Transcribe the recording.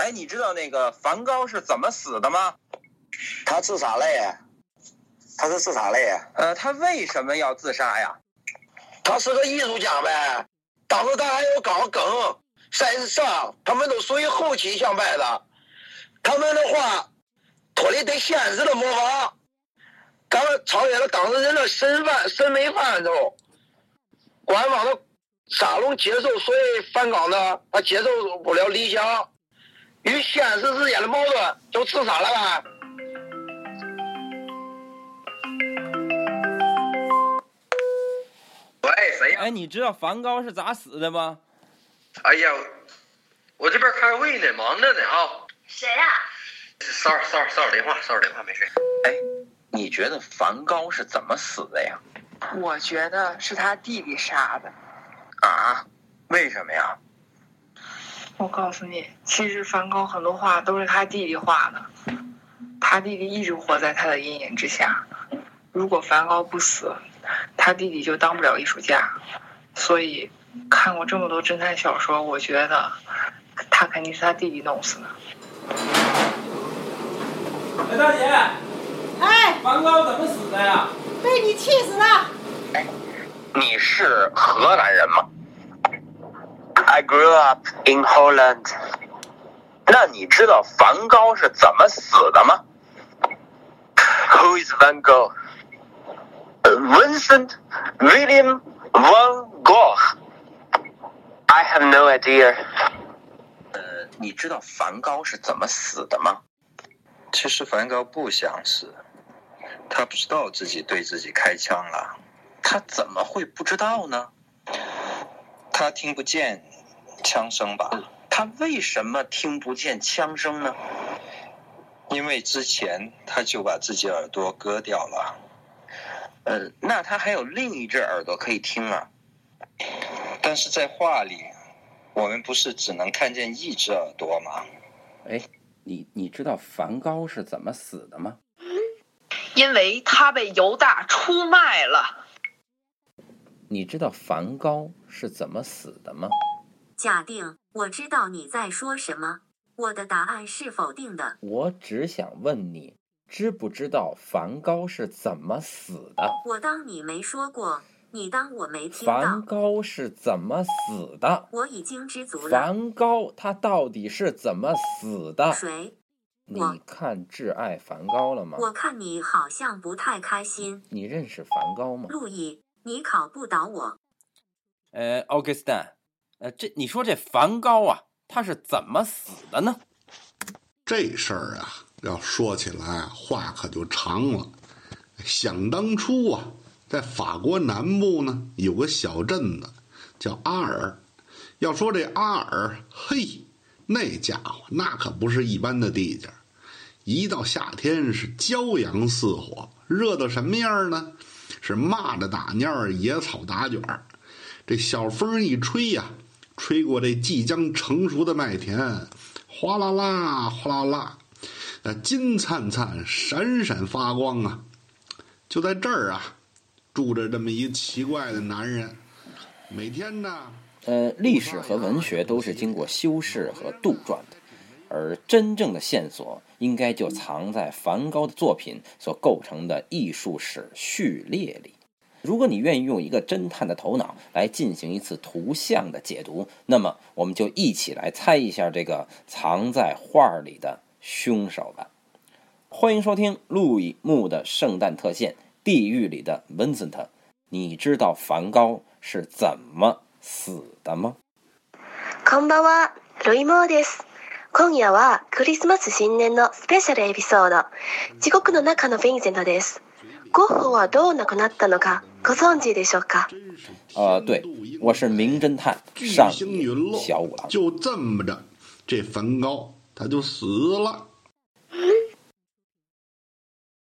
哎，你知道那个梵高是怎么死的吗？他自杀了呀，他是自杀了呀。呃，他为什么要自杀呀？他是个艺术家呗。当时他还有高更、赛斯上，他们都属于后期想拍的。他们的话脱离对现实的模仿，刚超越了当事人的审范审美范畴。官方的沙龙接受所谓梵高呢，他接受不了理想，与现实之间的矛盾，就自杀了呗。喂，谁呀？哎，你知道梵高是咋死的吗？哎呀，我这边开会呢，忙着呢啊。谁呀、骚扰骚扰骚扰电话，骚扰电话没事。哎，你觉得梵高是怎么死的呀？我觉得是他弟弟杀的。啊？为什么呀？我告诉你，其实梵高很多画都是他弟弟画的，他弟弟一直活在他的阴影之下。如果梵高不死，他弟弟就当不了艺术家。所以，看过这么多侦探小说，我觉得他肯定是他弟弟弄死的。哎，大姐，哎，梵高怎么死的呀？被你气死的。哎！你是荷兰人吗？I grew up in Holland。那你知道梵高是怎么死的吗 Who is Van Gogh? 呃？Vincent William van Gogh。 I have no idea。呃，你知道梵高是怎么死的吗？其实梵高不想死，他不知道自己对自己开枪了，他怎么会不知道呢？他听不见 枪声吧？他为什么听不见枪声呢？因为之前他就把自己耳朵割掉了。呃，那他还有另一只耳朵可以听啊。但是在画里，我们不是只能看见一只耳朵吗？哎，你你知道梵高是怎么死的吗？因为他被犹大出卖了。你知道梵高是怎么死的吗？假定我知道你在说什么，我的答案是否定的。我只想问你，知不知道梵高是怎么死的？我当你没说过，你当我没听梵。高是怎么死的？我已经知足了。梵高他到底是怎么死的？谁？你看《挚爱梵高》了吗？我看你好像不太开心。你认识梵高吗？路易，你考不倒我。呃，Augustin，呃，这你说这梵高啊，他是怎么死的呢？这事儿啊，要说起来，话可就长了。想当初啊，在法国南部呢，有个小镇子叫阿尔。要说这阿尔，嘿，那家伙那可不是一般的地界儿。一到夏天是骄阳似火，热到什么样呢？是蚂蚱打蔫儿，野草打卷儿。这小风一吹呀、吹过这即将成熟的麦田，哗啦啦，哗啦啦，那金灿灿、闪闪发光啊！就在这儿啊，住着这么一奇怪的男人，每天呢，呃，历史和文学都是经过修饰和杜撰的，而真正的线索应该就藏在梵高的作品所构成的艺术史序列里。如果你愿意用一个侦探的头脑来进行一次图像的解读，那么我们就一起来猜一下这个藏在画里的凶手吧。欢迎收听路易木的圣诞特献《地狱里的 Vincent》。你知道梵高是怎么死的吗？こんばんは、ロイモーです。今夜はクリスマス新年のスペシャルエピソード、地獄の中のヴィンセントです。 ゴッホはどう亡くなったのかご存知でしょうか呃，对，我是名侦探巨上野星陨落，小五郎。就这么着，这梵高他就死了。